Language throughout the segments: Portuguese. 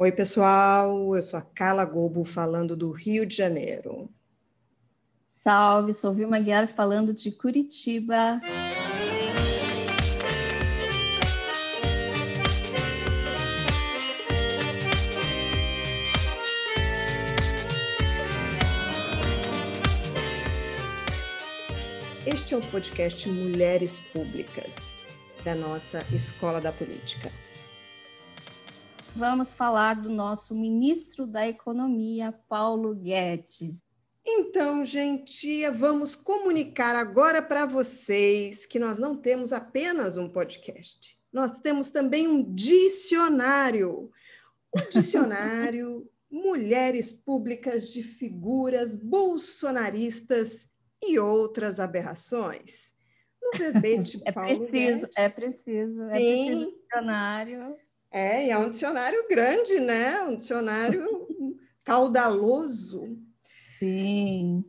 Oi, pessoal, eu sou a Carla Gobo falando do Rio de Janeiro. Salve, sou Vilma Guiar falando de Curitiba. Este é o podcast Mulheres Públicas, da nossa Escola da Política vamos falar do nosso ministro da Economia, Paulo Guedes. Então, gente, vamos comunicar agora para vocês que nós não temos apenas um podcast, nós temos também um dicionário. O dicionário Mulheres Públicas de Figuras Bolsonaristas e Outras Aberrações. No verbete é Paulo preciso, Guedes. É preciso, é preciso dicionário. É, e é um dicionário grande, né? Um dicionário caudaloso. Sim.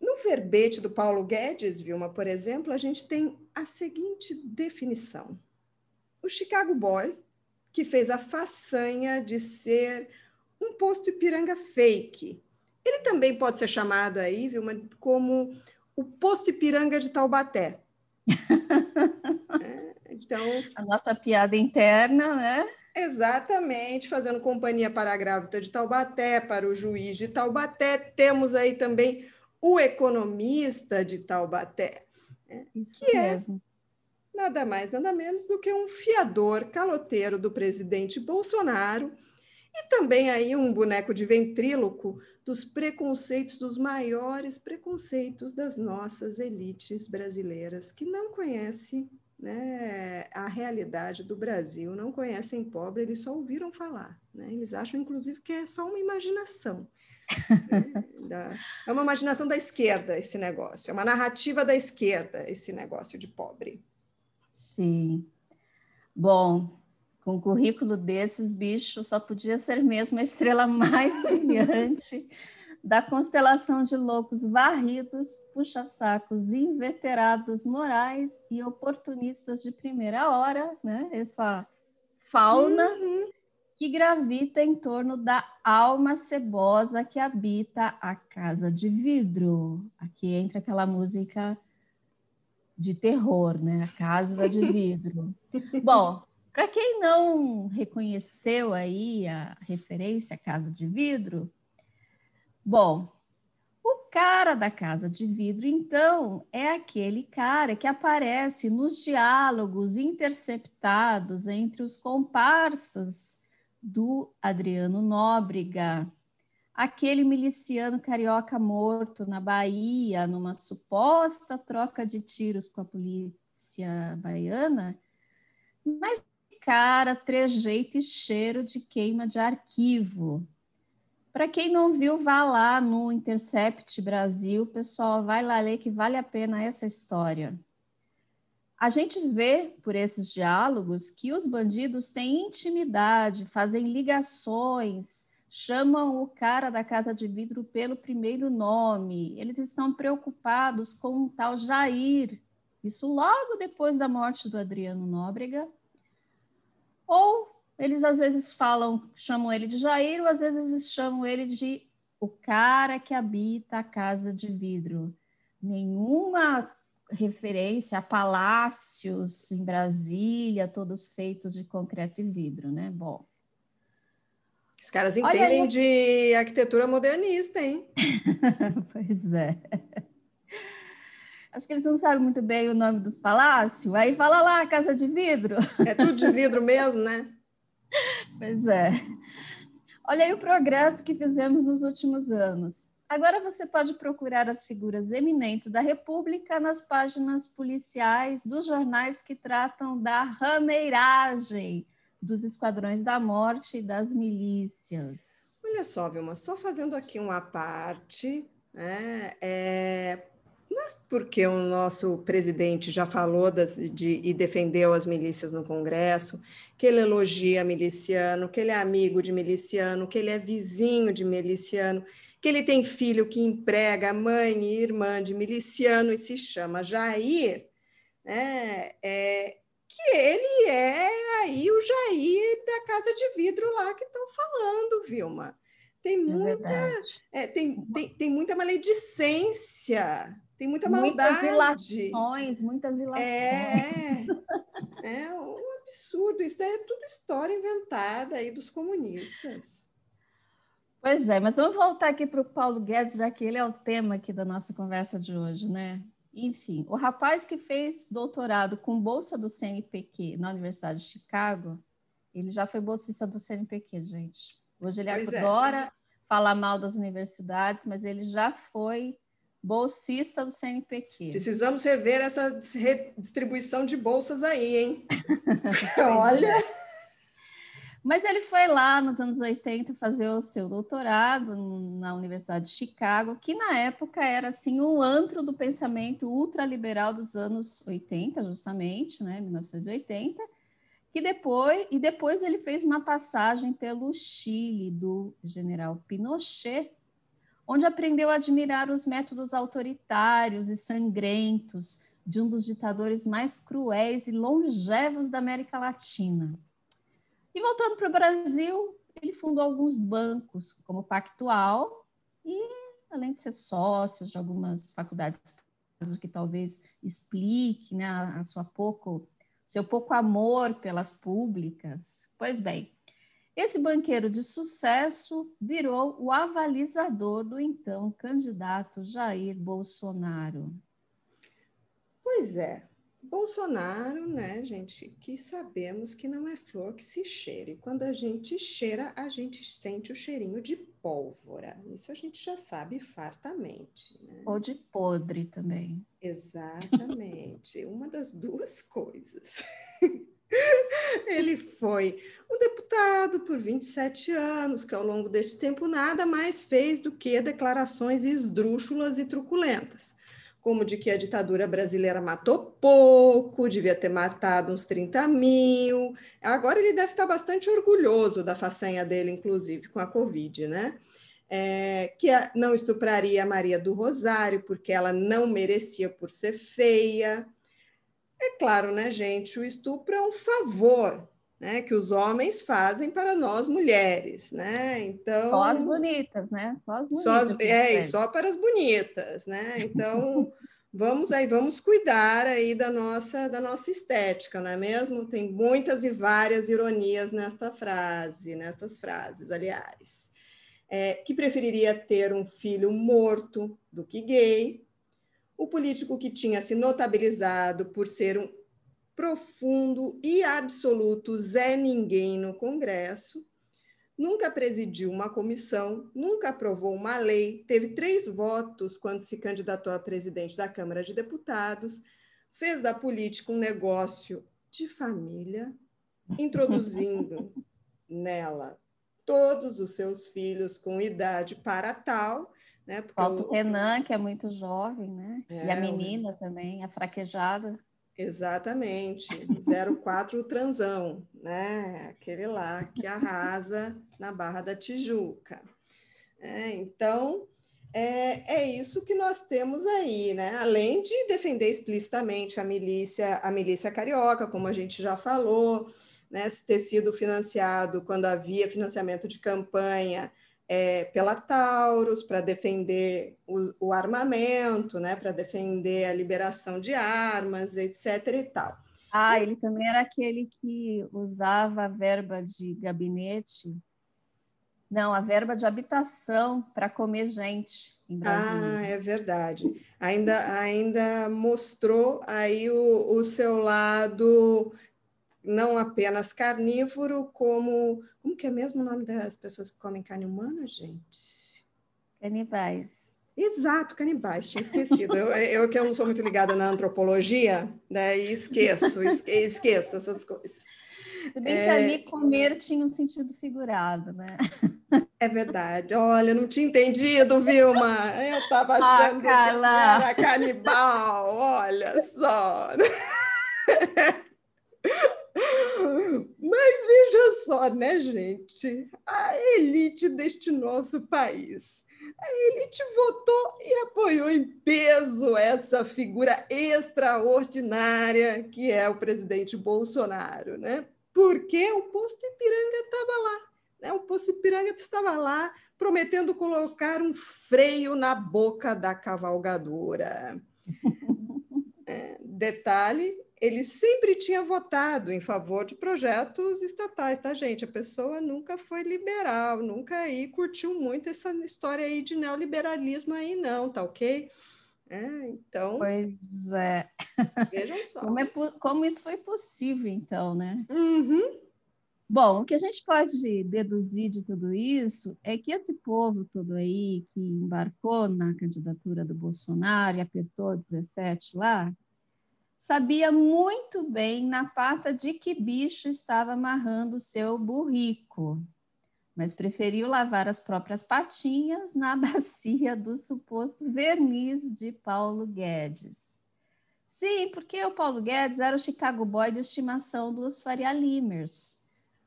No verbete do Paulo Guedes, Vilma, por exemplo, a gente tem a seguinte definição: o Chicago Boy, que fez a façanha de ser um posto Ipiranga fake. Ele também pode ser chamado aí, Vilma, como o posto Ipiranga de Taubaté. é, então, a nossa piada interna, né? Exatamente, fazendo companhia para a grávida de Taubaté, para o juiz de Taubaté. Temos aí também o economista de Taubaté, né? que é mesmo. é nada mais, nada menos do que um fiador caloteiro do presidente Bolsonaro e também aí um boneco de ventríloco dos preconceitos, dos maiores preconceitos das nossas elites brasileiras, que não conhece né, a realidade do Brasil, não conhecem pobre, eles só ouviram falar. Né? Eles acham, inclusive, que é só uma imaginação. Né? é uma imaginação da esquerda esse negócio, é uma narrativa da esquerda esse negócio de pobre. Sim. Bom, com um currículo desses, bicho, só podia ser mesmo a estrela mais brilhante da constelação de loucos varridos, puxa-sacos inveterados morais e oportunistas de primeira hora, né? Essa fauna uhum. que gravita em torno da alma cebosa que habita a casa de vidro. Aqui entra aquela música de terror, né? A casa de vidro. Bom, para quem não reconheceu aí a referência à casa de vidro, Bom, o cara da casa de vidro, então, é aquele cara que aparece nos diálogos interceptados entre os comparsas do Adriano Nóbrega, aquele miliciano carioca morto na Bahia numa suposta troca de tiros com a polícia baiana, mas cara, trejeito e cheiro de queima de arquivo. Para quem não viu, vá lá no Intercept Brasil, pessoal, vai lá ler que vale a pena essa história. A gente vê por esses diálogos que os bandidos têm intimidade, fazem ligações, chamam o cara da casa de vidro pelo primeiro nome. Eles estão preocupados com um tal Jair. Isso logo depois da morte do Adriano Nóbrega. Ou eles às vezes falam, chamam ele de Jair, ou às vezes chamam ele de o cara que habita a casa de vidro. Nenhuma referência a palácios em Brasília, todos feitos de concreto e vidro, né? Bom. Os caras entendem de arquitetura modernista, hein? pois é. Acho que eles não sabem muito bem o nome dos palácios. Aí fala lá, casa de vidro. É tudo de vidro mesmo, né? Pois é. Olha aí o progresso que fizemos nos últimos anos. Agora você pode procurar as figuras eminentes da República nas páginas policiais dos jornais que tratam da rameiragem dos esquadrões da morte e das milícias. Olha só, Vilma, só fazendo aqui uma parte, né, é, é porque o nosso presidente já falou das, de, e defendeu as milícias no Congresso, que ele elogia miliciano, que ele é amigo de miliciano, que ele é vizinho de miliciano, que ele tem filho que emprega mãe e irmã de miliciano e se chama Jair, né? É, que ele é aí o Jair da Casa de Vidro lá que estão falando, Vilma. Tem é muita, é, tem, tem, tem muita maledicência, tem muita maldade. Muitas ilações, muitas ilações. É, é absurdo. Isso é tudo história inventada aí dos comunistas. Pois é, mas vamos voltar aqui para o Paulo Guedes, já que ele é o tema aqui da nossa conversa de hoje, né? Enfim, o rapaz que fez doutorado com bolsa do CNPq na Universidade de Chicago, ele já foi bolsista do CNPq, gente. Hoje ele pois é, adora é. falar mal das universidades, mas ele já foi bolsista do CNPq. Precisamos rever essa redistribuição de bolsas aí, hein? Olha. Mas ele foi lá nos anos 80 fazer o seu doutorado na Universidade de Chicago, que na época era assim o antro do pensamento ultraliberal dos anos 80, justamente, né, 1980 que depois e depois ele fez uma passagem pelo Chile do general Pinochet, onde aprendeu a admirar os métodos autoritários e sangrentos de um dos ditadores mais cruéis e longevos da América Latina. E voltando para o Brasil, ele fundou alguns bancos, como Pactual, e além de ser sócio de algumas faculdades, o que talvez explique né, a sua pouco seu pouco amor pelas públicas. Pois bem, esse banqueiro de sucesso virou o avalizador do então candidato Jair Bolsonaro. Pois é, Bolsonaro, né, gente, que sabemos que não é flor que se cheira. E quando a gente cheira, a gente sente o cheirinho de pólvora. Isso a gente já sabe fartamente. Né? Ou de podre também. Exatamente. Uma das duas coisas. Ele foi um deputado por 27 anos, que ao longo deste tempo nada mais fez do que declarações esdrúxulas e truculentas como de que a ditadura brasileira matou pouco, devia ter matado uns 30 mil. Agora ele deve estar bastante orgulhoso da façanha dele, inclusive, com a Covid, né? É, que não estupraria a Maria do Rosário, porque ela não merecia por ser feia. É claro, né, gente? O estupro é um favor né, que os homens fazem para nós mulheres, né? Então só as bonitas, né? Só as bonitas. Só as, é, e só para as bonitas, né? Então vamos aí, vamos cuidar aí da nossa da nossa estética, não é mesmo? Tem muitas e várias ironias nesta frase, nestas frases, aliás. É, que preferiria ter um filho morto do que gay, o político que tinha se notabilizado por ser um profundo e absoluto Zé Ninguém no Congresso, nunca presidiu uma comissão, nunca aprovou uma lei, teve três votos quando se candidatou a presidente da Câmara de Deputados, fez da política um negócio de família, introduzindo nela todos os seus filhos com idade para tal. Né, Falta o Renan, que é muito jovem, né? É, e a menina também, a fraquejada. Exatamente, 04 transão, né? Aquele lá que arrasa na Barra da Tijuca. É, então, é, é isso que nós temos aí, né? Além de defender explicitamente a milícia, a milícia carioca, como a gente já falou, né? ter sido financiado quando havia financiamento de campanha é, pela Taurus para defender o, o, armamento, né, para defender a liberação de armas, etc. e tal. Ah, ele também era aquele que usava a verba de gabinete, não, a verba de habitação para comer gente em Brasília. Ah, é verdade. Ainda, ainda mostrou aí o, o seu lado não apenas carnívoro, como. Como que é mesmo o nome das pessoas que comem carne humana, gente? Canibais. Exato, canibais, tinha esquecido. eu, eu que eu não sou muito ligada na antropologia, né, esqueço, esque, esqueço essas coisas. Se bem é... que ali comer tinha um sentido figurado, né? É verdade. Olha, não tinha entendido, Vilma. Eu estava ah, achando ah, que era canibal. Olha só. Mas veja só, né, gente? A elite deste nosso país A elite votou e apoiou em peso essa figura extraordinária que é o presidente Bolsonaro, né? Porque o posto Ipiranga estava lá, né? O posto Ipiranga estava lá prometendo colocar um freio na boca da cavalgadora. É, detalhe, ele sempre tinha votado em favor de projetos estatais, tá, gente? A pessoa nunca foi liberal, nunca aí curtiu muito essa história aí de neoliberalismo aí, não, tá ok? É, então. Pois é. Vejam só. Como, é, como isso foi possível, então, né? Uhum. Bom, o que a gente pode deduzir de tudo isso é que esse povo todo aí que embarcou na candidatura do Bolsonaro e apertou 17 lá, sabia muito bem na pata de que bicho estava amarrando seu burrico, mas preferiu lavar as próprias patinhas na bacia do suposto verniz de Paulo Guedes. Sim, porque o Paulo Guedes era o Chicago Boy de estimação dos Faria Limers,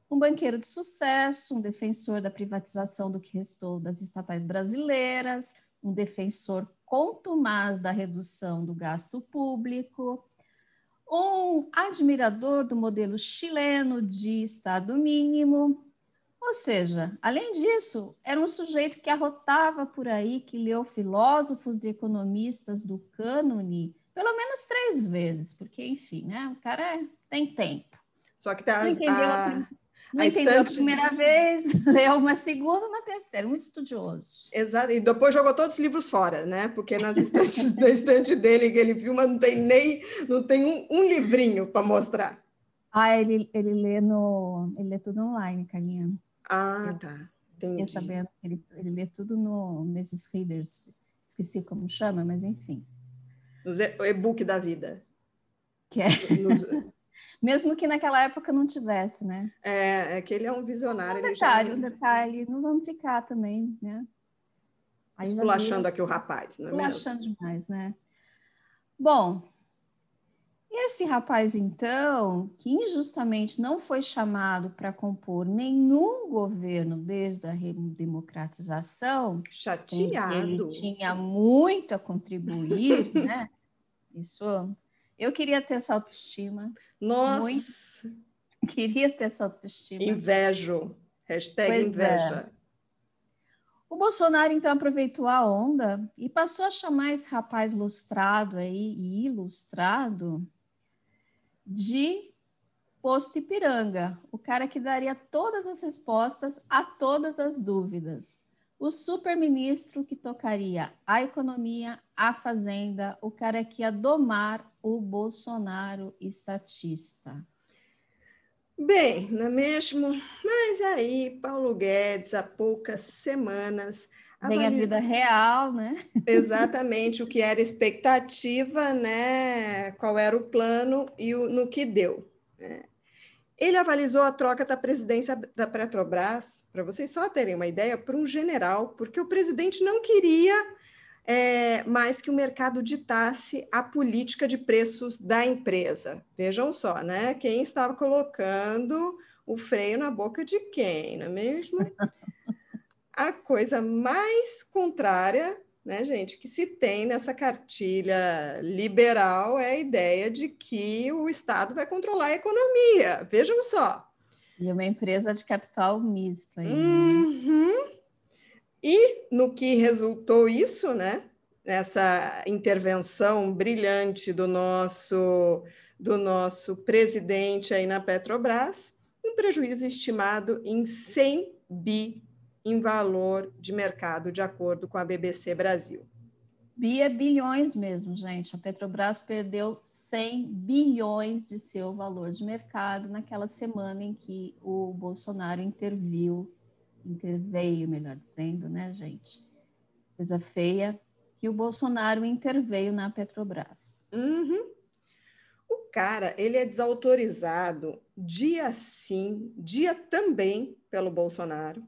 um banqueiro de sucesso, um defensor da privatização do que restou das estatais brasileiras, um defensor contumaz da redução do gasto público, um admirador do modelo chileno de Estado mínimo. Ou seja, além disso, era um sujeito que arrotava por aí, que leu filósofos e economistas do cânone pelo menos três vezes, porque, enfim, né, o cara é, tem tempo. Só que tá, a... Não a entendeu estante... a primeira vez, leu uma segunda, uma terceira, um estudioso. Exato, e depois jogou todos os livros fora, né? Porque nas estantes, na estante dele que ele filma não tem nem, não tem um, um livrinho para mostrar. Ah, ele, ele lê no, ele lê tudo online, Carlinha. Ah, eu, tá. Entendi. sabendo ele, ele lê tudo no, nesses readers, esqueci como chama, mas enfim. Nos e-book da vida. Que é. Nos, mesmo que naquela época não tivesse, né? É, é que ele é um visionário. Um detalhe, já... um detalhe, não vamos ficar também, né? Aí Esculachando aqui o rapaz, não é Esculachando demais, né? Bom, esse rapaz, então, que injustamente não foi chamado para compor nenhum governo desde a redemocratização, chateado, ele tinha muito a contribuir, né? Isso eu queria ter essa autoestima. Nossa! Muito. Queria ter essa autoestima. Invejo. Hashtag pois é. inveja. É. O Bolsonaro, então, aproveitou a onda e passou a chamar esse rapaz lustrado aí, e ilustrado de posto Ipiranga, o cara que daria todas as respostas a todas as dúvidas o super-ministro que tocaria a economia, a fazenda, o cara que ia domar o Bolsonaro estatista. Bem, não é mesmo? Mas aí, Paulo Guedes, há poucas semanas. Vem a vida real, né? Exatamente, o que era expectativa, né? Qual era o plano e o, no que deu. Né? Ele avalizou a troca da presidência da Petrobras, para vocês só terem uma ideia, por um general, porque o presidente não queria é, mais que o mercado ditasse a política de preços da empresa. Vejam só, né? Quem estava colocando o freio na boca de quem, não é mesmo? A coisa mais contrária né, gente, que se tem nessa cartilha liberal é a ideia de que o Estado vai controlar a economia. Vejam só. E uma empresa de capital misto. Aí, né? uhum. E no que resultou isso, né? Essa intervenção brilhante do nosso do nosso presidente aí na Petrobras, um prejuízo estimado em 100 bi em valor de mercado, de acordo com a BBC Brasil. Bia bilhões mesmo, gente. A Petrobras perdeu 100 bilhões de seu valor de mercado naquela semana em que o Bolsonaro interviu, interveio, melhor dizendo, né, gente? Coisa feia que o Bolsonaro interveio na Petrobras. Uhum. O cara, ele é desautorizado dia sim, dia também pelo Bolsonaro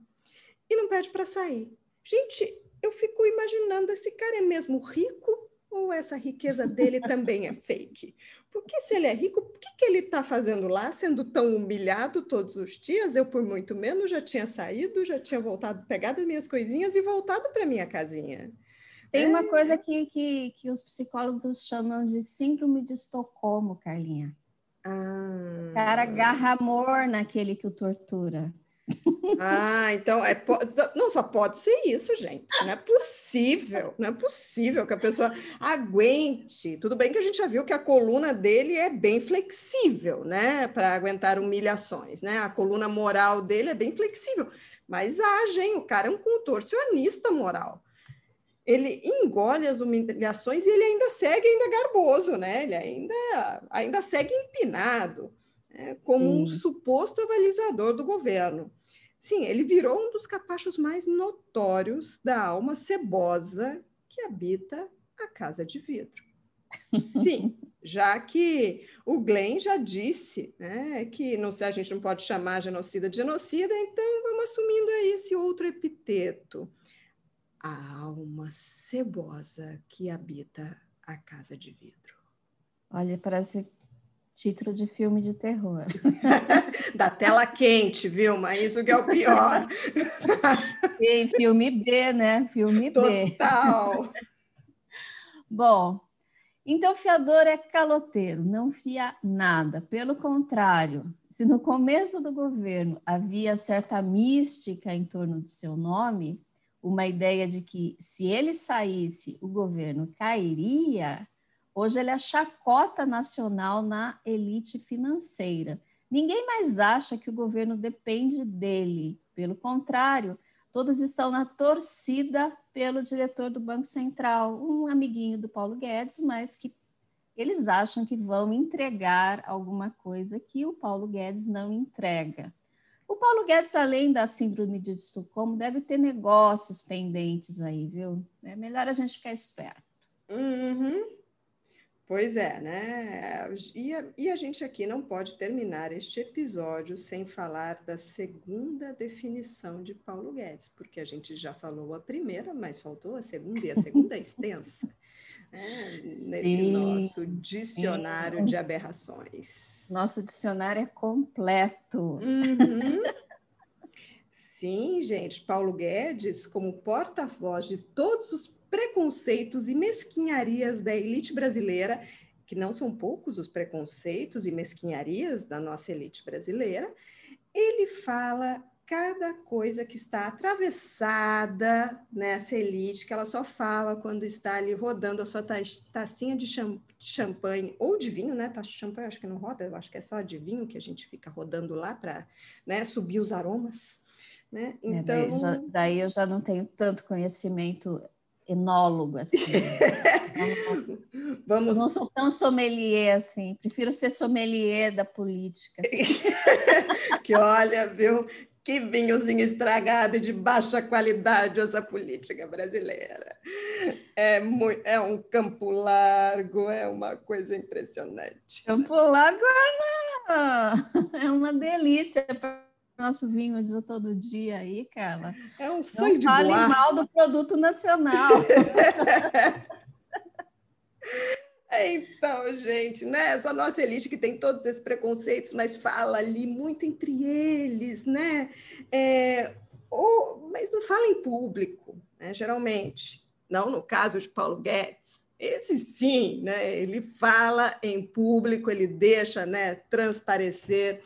e não pede para sair. Gente, eu fico imaginando, esse cara é mesmo rico? Ou essa riqueza dele também é fake? Porque se ele é rico, por que, que ele está fazendo lá, sendo tão humilhado todos os dias? Eu, por muito menos, já tinha saído, já tinha voltado, pegado as minhas coisinhas e voltado para minha casinha. Tem é. uma coisa que, que, que os psicólogos chamam de síndrome de Estocolmo, Carlinha. Ah. O cara agarra amor naquele que o tortura. Ah, então é não só pode ser isso, gente. Não é possível, não é possível que a pessoa aguente. Tudo bem que a gente já viu que a coluna dele é bem flexível, né, para aguentar humilhações, né? A coluna moral dele é bem flexível, mas age, hein? O cara é um contorcionista moral ele engole as humilhações e ele ainda segue ainda garboso, né? Ele ainda, ainda segue empinado, né? como Sim. um suposto avalizador do governo. Sim, ele virou um dos capachos mais notórios da alma cebosa que habita a casa de vidro. Sim, já que o Glenn já disse né, que não, a gente não pode chamar genocida de genocida, então vamos assumindo aí esse outro epiteto a alma cebosa que habita a casa de vidro. Olha, parece título de filme de terror. da tela quente, viu? Mas isso que é o pior. E filme B, né? Filme Total. B. Total. Bom, então fiador é caloteiro, não fia nada. Pelo contrário, se no começo do governo havia certa mística em torno de seu nome, uma ideia de que se ele saísse, o governo cairia, hoje ele é chacota nacional na elite financeira. Ninguém mais acha que o governo depende dele. Pelo contrário, todos estão na torcida pelo diretor do Banco Central, um amiguinho do Paulo Guedes, mas que eles acham que vão entregar alguma coisa que o Paulo Guedes não entrega. O Paulo Guedes, além da síndrome de Estocolmo, deve ter negócios pendentes aí, viu? É melhor a gente ficar esperto. Uhum. Pois é, né? E a, e a gente aqui não pode terminar este episódio sem falar da segunda definição de Paulo Guedes, porque a gente já falou a primeira, mas faltou a segunda, e a segunda é extensa, né? nesse Sim. nosso dicionário Sim. de aberrações. Nosso dicionário é completo. Uhum. Sim, gente, Paulo Guedes, como porta-voz de todos os preconceitos e mesquinharias da elite brasileira, que não são poucos os preconceitos e mesquinharias da nossa elite brasileira, ele fala cada coisa que está atravessada nessa elite, que ela só fala quando está ali rodando a sua tacinha de champanhe ou de vinho, né? Taça de champanhe acho que não roda, eu acho que é só de vinho que a gente fica rodando lá para né, subir os aromas. Né? Então... É, daí, eu já, então daí eu já não tenho tanto conhecimento enólogo assim. Vamos... Eu não sou tão sommelier assim, prefiro ser sommelier da política. Assim. que olha, viu? Que vinhozinho estragado de baixa qualidade essa política brasileira. É, muito, é um campo largo, é uma coisa impressionante. Campo largo é, é uma delícia para nosso vinho de todo dia aí, cara. É um sangue Não de fale mal do produto nacional. Então, gente, né? Essa nossa elite que tem todos esses preconceitos, mas fala ali muito entre eles, né? É, ou, mas não fala em público, né? Geralmente. Não no caso de Paulo Guedes. Esse sim, né? Ele fala em público, ele deixa né, transparecer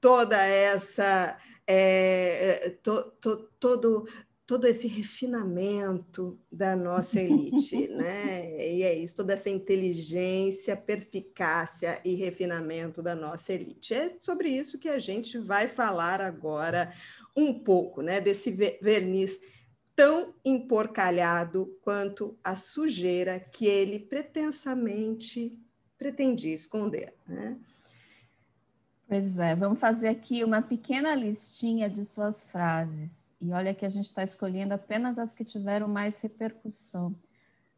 toda essa. É, to, to, todo todo esse refinamento da nossa elite, né? E é isso, toda essa inteligência, perspicácia e refinamento da nossa elite. É sobre isso que a gente vai falar agora um pouco, né? Desse verniz tão emporcalhado quanto a sujeira que ele pretensamente pretendia esconder, né? Pois é, vamos fazer aqui uma pequena listinha de suas frases e olha que a gente está escolhendo apenas as que tiveram mais repercussão.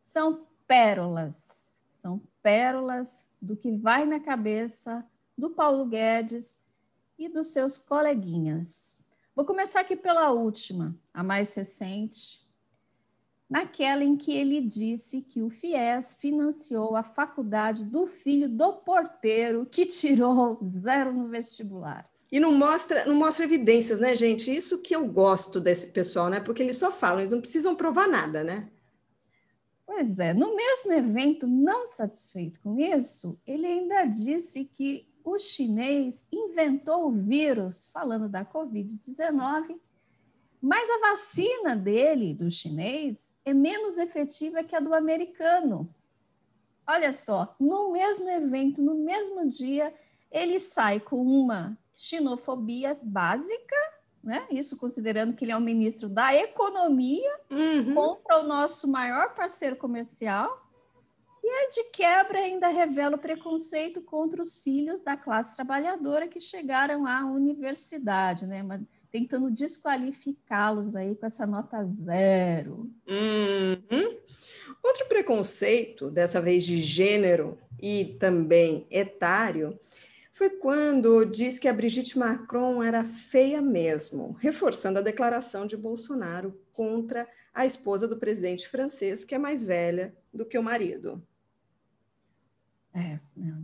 São pérolas, são pérolas do que vai na cabeça do Paulo Guedes e dos seus coleguinhas. Vou começar aqui pela última, a mais recente. Naquela em que ele disse que o FIES financiou a faculdade do filho do porteiro que tirou zero no vestibular. E não mostra, não mostra evidências, né, gente? Isso que eu gosto desse pessoal, né? Porque eles só falam, eles não precisam provar nada, né? Pois é, no mesmo evento, não satisfeito com isso, ele ainda disse que o chinês inventou o vírus, falando da Covid-19, mas a vacina dele, do chinês, é menos efetiva que a do americano. Olha só, no mesmo evento, no mesmo dia, ele sai com uma xenofobia básica, né? Isso considerando que ele é o ministro da Economia, uhum. contra o nosso maior parceiro comercial, e aí, de quebra, ainda revela o preconceito contra os filhos da classe trabalhadora que chegaram à universidade, né? Tentando desqualificá-los aí com essa nota zero. Uhum. Outro preconceito, dessa vez de gênero e também etário, foi quando diz que a Brigitte Macron era feia mesmo, reforçando a declaração de Bolsonaro contra a esposa do presidente francês, que é mais velha do que o marido. É,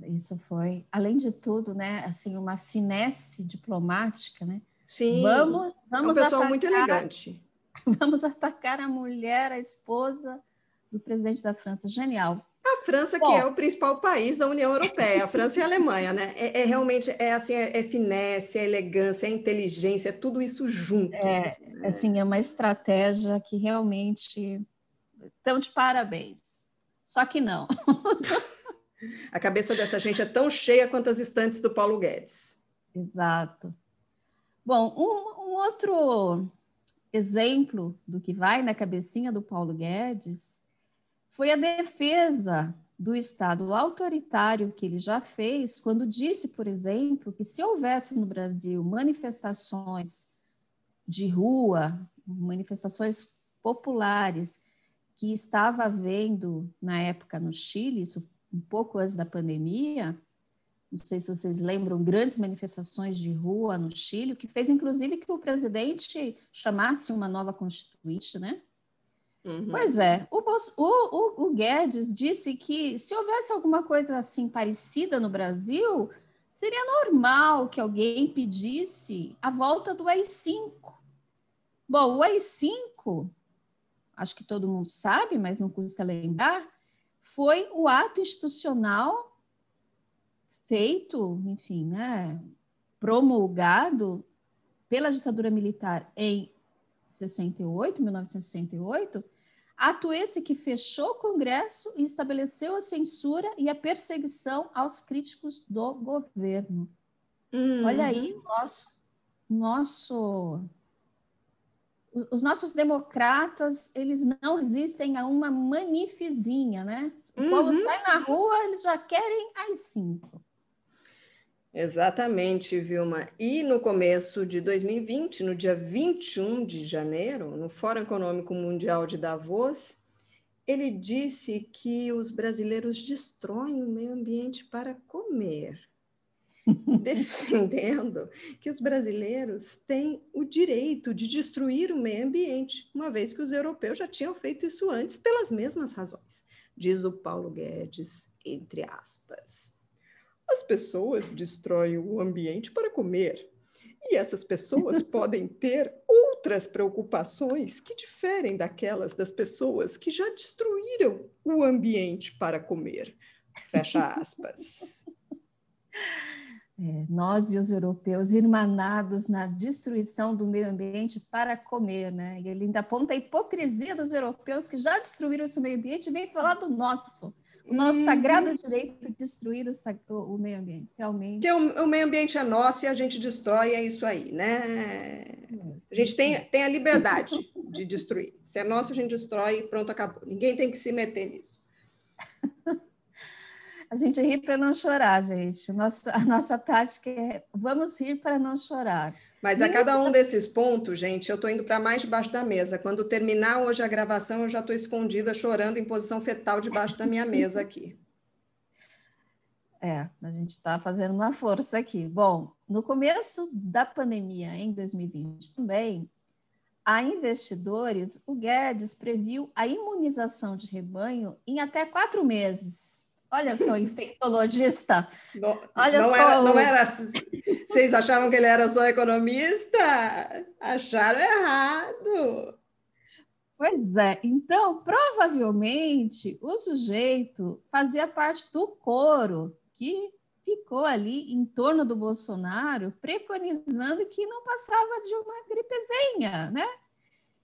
isso foi, além de tudo, né, assim, uma finesse diplomática, né? Sim. Vamos, vamos é um pessoal atacar, muito elegante. Vamos atacar a mulher, a esposa do presidente da França. Genial. A França, Bom, que é o principal país da União Europeia, a França e a Alemanha, né? É, é realmente é assim, é, é, finesse, é elegância, é inteligência, é tudo isso junto. É, assim, né? assim, é uma estratégia que realmente estão de parabéns. Só que não. a cabeça dessa gente é tão cheia quanto as estantes do Paulo Guedes. Exato. Bom, um, um outro exemplo do que vai na cabecinha do Paulo Guedes foi a defesa do Estado autoritário que ele já fez, quando disse, por exemplo, que se houvesse no Brasil manifestações de rua, manifestações populares, que estava havendo na época no Chile, isso um pouco antes da pandemia, não sei se vocês lembram, grandes manifestações de rua no Chile, o que fez, inclusive, que o presidente chamasse uma nova constituinte, né? Uhum. Pois é, o, o, o, Guedes disse que se houvesse alguma coisa assim parecida no Brasil, seria normal que alguém pedisse a volta do AI-5. Bom, o AI-5, acho que todo mundo sabe, mas não custa lembrar, foi o ato institucional feito, enfim, né, promulgado pela ditadura militar em 68, 1968, ato esse que fechou o Congresso e estabeleceu a censura e a perseguição aos críticos do governo. Uhum. Olha aí o nosso, nosso os nossos democratas, eles não resistem a uma manifezinha, né? O uhum. povo sai na rua, eles já querem as cinco. Exatamente, Vilma. E no começo de 2020, no dia 21 de janeiro, no Fórum Econômico Mundial de Davos, ele disse que os brasileiros destroem o meio ambiente para comer, defendendo que os brasileiros têm o direito de destruir o meio ambiente, uma vez que os europeus já tinham feito isso antes pelas mesmas razões, diz o Paulo Guedes, entre aspas. As pessoas destroem o ambiente para comer. E essas pessoas podem ter outras preocupações que diferem daquelas das pessoas que já destruíram o ambiente para comer. Fecha aspas. É, nós e os europeus irmanados na destruição do meio ambiente para comer, né? E ele ainda aponta a hipocrisia dos europeus que já destruíram esse meio ambiente e vem falar do nosso o nosso uhum. sagrado direito de destruir o, o, meio ambiente, realmente. Que o, o, meio ambiente é nosso e a gente destrói, é isso aí, né? A gente tem, tem a liberdade de destruir. Se é nosso, a gente destrói e pronto, acabou. Ninguém tem que se meter nisso. A gente ri para não chorar, gente. Nossa, a nossa tática é vamos rir para não chorar. Mas a cada um desses pontos, gente, eu estou indo para mais debaixo da mesa. Quando terminar hoje a gravação, eu já estou escondida, chorando em posição fetal debaixo da minha mesa aqui. É, a gente está fazendo uma força aqui. Bom, no começo da pandemia, em 2020 também, a investidores, o Guedes previu a imunização de rebanho em até quatro meses. Olha só, infectologista. Não, Olha não só. Era, não era. Vocês achavam que ele era só economista? Acharam errado. Pois é. Então, provavelmente, o sujeito fazia parte do coro que ficou ali em torno do Bolsonaro, preconizando que não passava de uma gripezinha, né?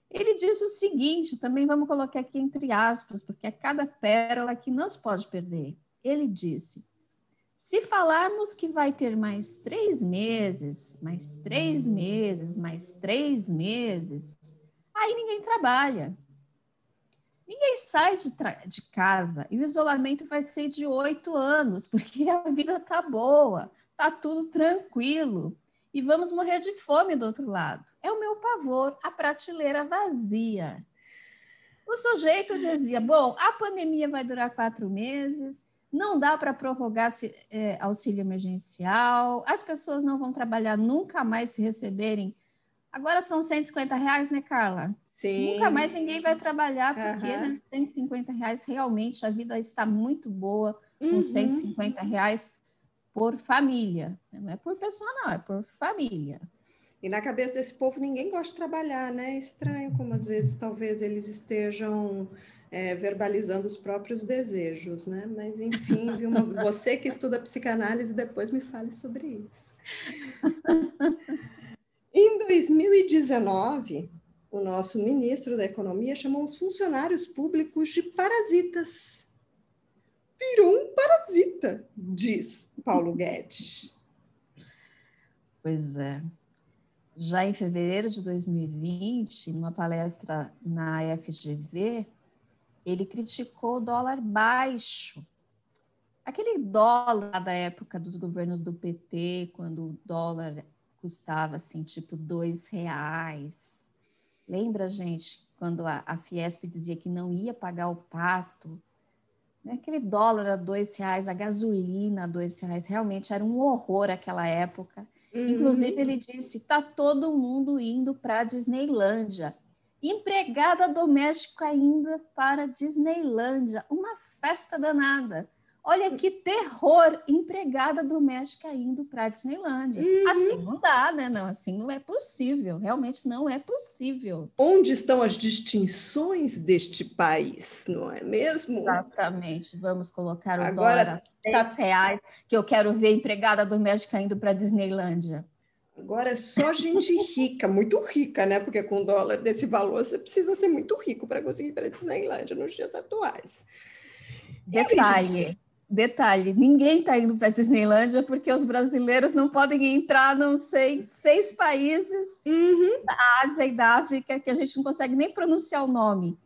Ele diz o seguinte, também vamos colocar aqui entre aspas, porque é cada pérola que não se pode perder. Ele disse: se falarmos que vai ter mais três meses, mais três meses, mais três meses, aí ninguém trabalha. Ninguém sai de, de, casa e o isolamento vai ser de oito anos, porque a vida tá boa, tá tudo tranquilo e vamos morrer de fome do outro lado. É o meu pavor, a prateleira vazia. O sujeito dizia: bom, a pandemia vai durar quatro meses, não dá para prorrogar é, auxílio emergencial, as pessoas não vão trabalhar nunca mais se receberem. Agora são 150 reais, né, Carla? Sim. Nunca mais ninguém vai trabalhar, porque uhum. né, 150 reais realmente a vida está muito boa com uhum. 150 reais por família. Não é por pessoa, não, é por família. E na cabeça desse povo ninguém gosta de trabalhar, né? É estranho como às vezes talvez eles estejam é, verbalizando os próprios desejos, né? Mas enfim, uma... você que estuda psicanálise, depois me fale sobre isso. Em 2019, o nosso ministro da Economia chamou os funcionários públicos de parasitas. Virou um parasita, diz Paulo Guedes. Pois é. Já em fevereiro de 2020, numa palestra na FGV, ele criticou o dólar baixo. Aquele dólar da época dos governos do PT, quando o dólar custava assim, tipo dois reais, Lembra, gente, quando a, a Fiesp dizia que não ia pagar o pato? Né? Aquele dólar a dois reais, a gasolina a dois reais, realmente era um horror aquela época. Uhum. Inclusive, ele disse: está todo mundo indo para a Disneylândia. Empregada doméstica ainda para Disneylândia, uma festa danada. Olha que terror, empregada doméstica indo para a Disneylândia. Uhum. Assim não dá, né? Não, assim não é possível. Realmente não é possível. Onde estão as distinções deste país, não é mesmo? Exatamente. Vamos colocar o Agora, dólar a tá... reais, que eu quero ver empregada doméstica indo para a Disneylândia. Agora é só gente rica, muito rica, né? Porque com dólar desse valor você precisa ser muito rico para conseguir ir para a Disneylândia nos dias atuais. Detalhe, Detalhe, ninguém está indo para a Disneylândia porque os brasileiros não podem entrar, não sei, seis países uhum. da Ásia e da África que a gente não consegue nem pronunciar o nome.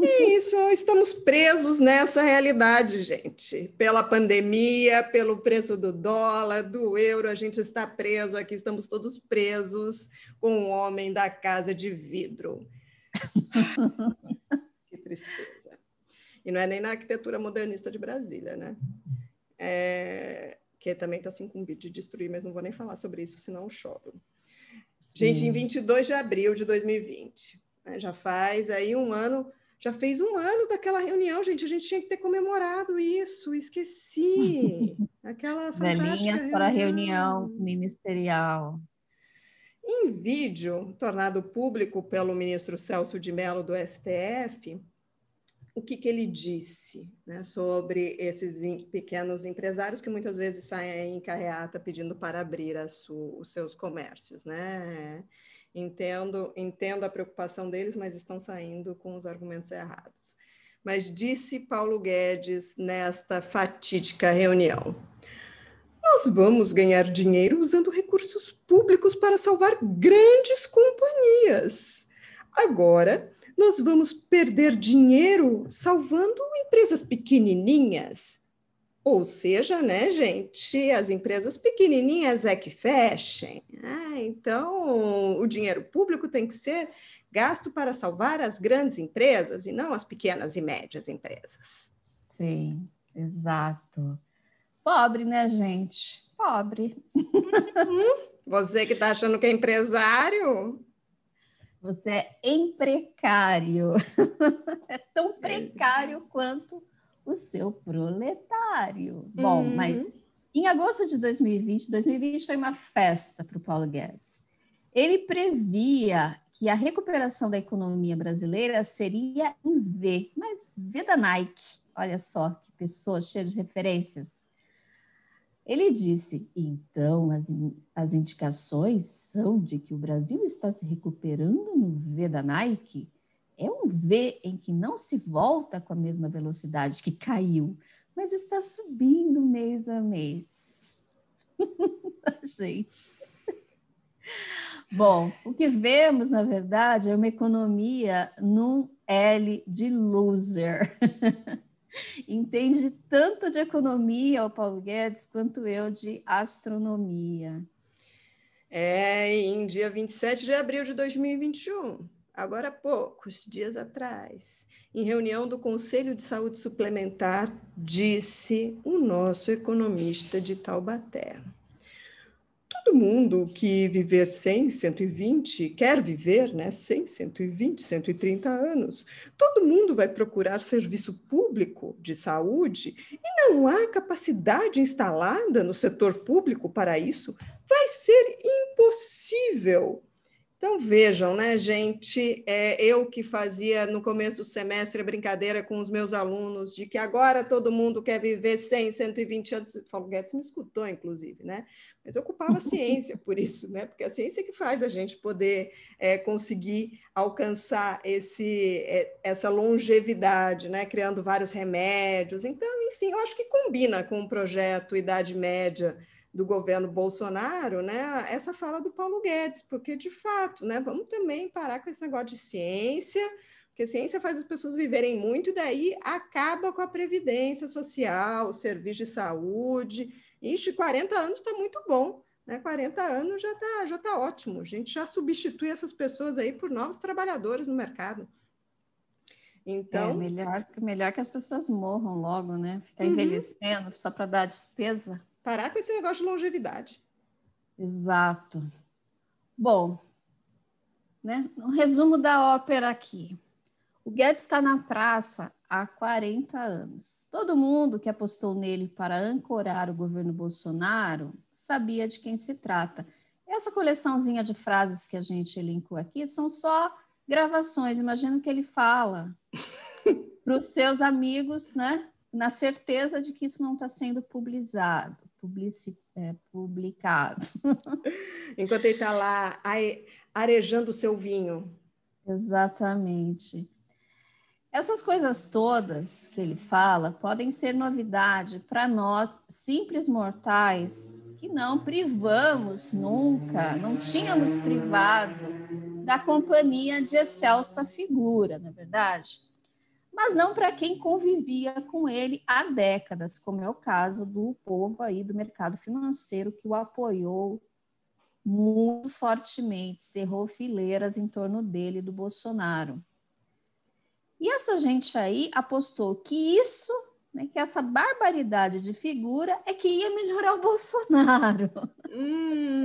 Isso, estamos presos nessa realidade, gente. Pela pandemia, pelo preço do dólar, do euro, a gente está preso aqui, estamos todos presos com o homem da casa de vidro. que tristeza. E não é nem na arquitetura modernista de Brasília, né? É, que também está se incumbido de destruir, mas não vou nem falar sobre isso, senão eu choro. Sim. Gente, em 22 de abril de 2020, né, já faz aí um ano, já fez um ano daquela reunião, gente, a gente tinha que ter comemorado isso, esqueci. Aquela Velhinhas para a reunião ministerial. Em vídeo tornado público pelo ministro Celso de Mello do STF, o que, que ele disse né, sobre esses pequenos empresários que muitas vezes saem em carreata pedindo para abrir su, os seus comércios. Né? Entendo, entendo a preocupação deles, mas estão saindo com os argumentos errados. Mas disse Paulo Guedes nesta fatídica reunião: Nós vamos ganhar dinheiro usando recursos públicos para salvar grandes companhias. Agora, nós vamos perder dinheiro salvando empresas pequenininhas. Ou seja, né, gente, as empresas pequenininhas é que fechem. Ah, então, o dinheiro público tem que ser gasto para salvar as grandes empresas e não as pequenas e médias empresas. Sim, exato. Pobre, né, gente? Pobre. Uhum. Você que está achando que é empresário, Você é emprecário. é tão precário quanto o seu proletário. Bom, uhum. mas em agosto de 2020, 2020 foi uma festa para o Paulo Guedes. Ele previa que a recuperação da economia brasileira seria em V, mas V da Nike. Olha só que pessoa cheia de referências. Ele disse: então, as, as indicações são de que o Brasil está se recuperando no V da Nike. É um V em que não se volta com a mesma velocidade que caiu, mas está subindo mês a mês. Gente. Bom, o que vemos, na verdade, é uma economia num L de loser. Entende tanto de economia o Paulo Guedes quanto eu de astronomia. É, em dia 27 de abril de 2021, agora há poucos dias atrás, em reunião do Conselho de Saúde Suplementar, disse o nosso economista de Taubaté todo mundo que viver 100, 120, quer viver né, 100, 120, 130 anos, todo mundo vai procurar serviço público de saúde e não há capacidade instalada no setor público para isso, vai ser impossível. Então vejam, né, gente? É, eu que fazia no começo do semestre a brincadeira com os meus alunos de que agora todo mundo quer viver 100, 120 anos. O Paulo Guedes me escutou, inclusive, né? Mas eu ocupava a ciência por isso, né? Porque a ciência é que faz a gente poder é, conseguir alcançar esse, é, essa longevidade, né? Criando vários remédios. Então, enfim, eu acho que combina com o projeto Idade Média do governo Bolsonaro, né, essa fala do Paulo Guedes, porque de fato, né, vamos também parar com esse negócio de ciência, porque ciência faz as pessoas viverem muito e daí acaba com a previdência social, o serviço de saúde. Ixi, 40 anos está muito bom, né? 40 anos já está já tá ótimo. A gente já substitui essas pessoas aí por novos trabalhadores no mercado. Então, é melhor, melhor que as pessoas morram logo, né? Ficar uhum. envelhecendo só para dar despesa. Parar com esse negócio de longevidade. Exato. Bom, né? Um resumo da ópera aqui. O Guedes está na praça há 40 anos. Todo mundo que apostou nele para ancorar o governo Bolsonaro sabia de quem se trata. Essa coleçãozinha de frases que a gente elencou aqui são só gravações. Imagino que ele fala para os seus amigos, né? Na certeza de que isso não está sendo publicado publici, é, publicado. Enquanto ele está lá arejando o seu vinho. Exatamente. Essas coisas todas que ele fala podem ser novidade para nós, simples mortais, que não privamos nunca, não tínhamos privado da companhia de excelsa figura, não é verdade? Mas não para quem convivia com ele há décadas, como é o caso do povo aí do mercado financeiro que o apoiou muito fortemente, cerrou fileiras em torno dele do Bolsonaro. E essa gente aí apostou que isso, né, que essa barbaridade de figura é que ia melhorar o Bolsonaro. Hum.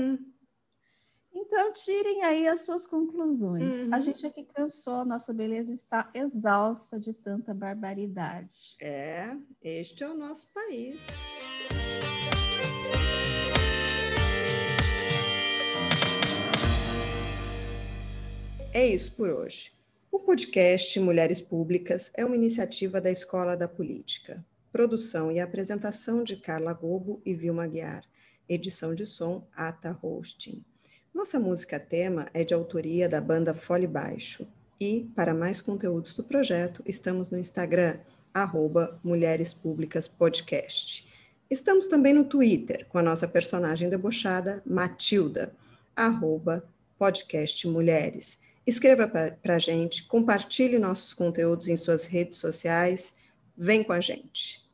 Então, tirem aí as suas conclusões. Uhum. A gente aqui cansou, nossa beleza está exausta de tanta barbaridade. É, este é o nosso país. É isso por hoje. O podcast Mulheres Públicas é uma iniciativa da Escola da Política. Produção e apresentação de Carla Gobo e Vilma Guiar. Edição de som Ata Hosting. Nossa música tema é de autoria da banda Fole Baixo. E, para mais conteúdos do projeto, estamos no Instagram, arroba Mulheres Públicas Podcast. Estamos também no Twitter, com a nossa personagem debochada, Matilda, arroba podcast Mulheres. Escreva para a gente, compartilhe nossos conteúdos em suas redes sociais, vem com a gente.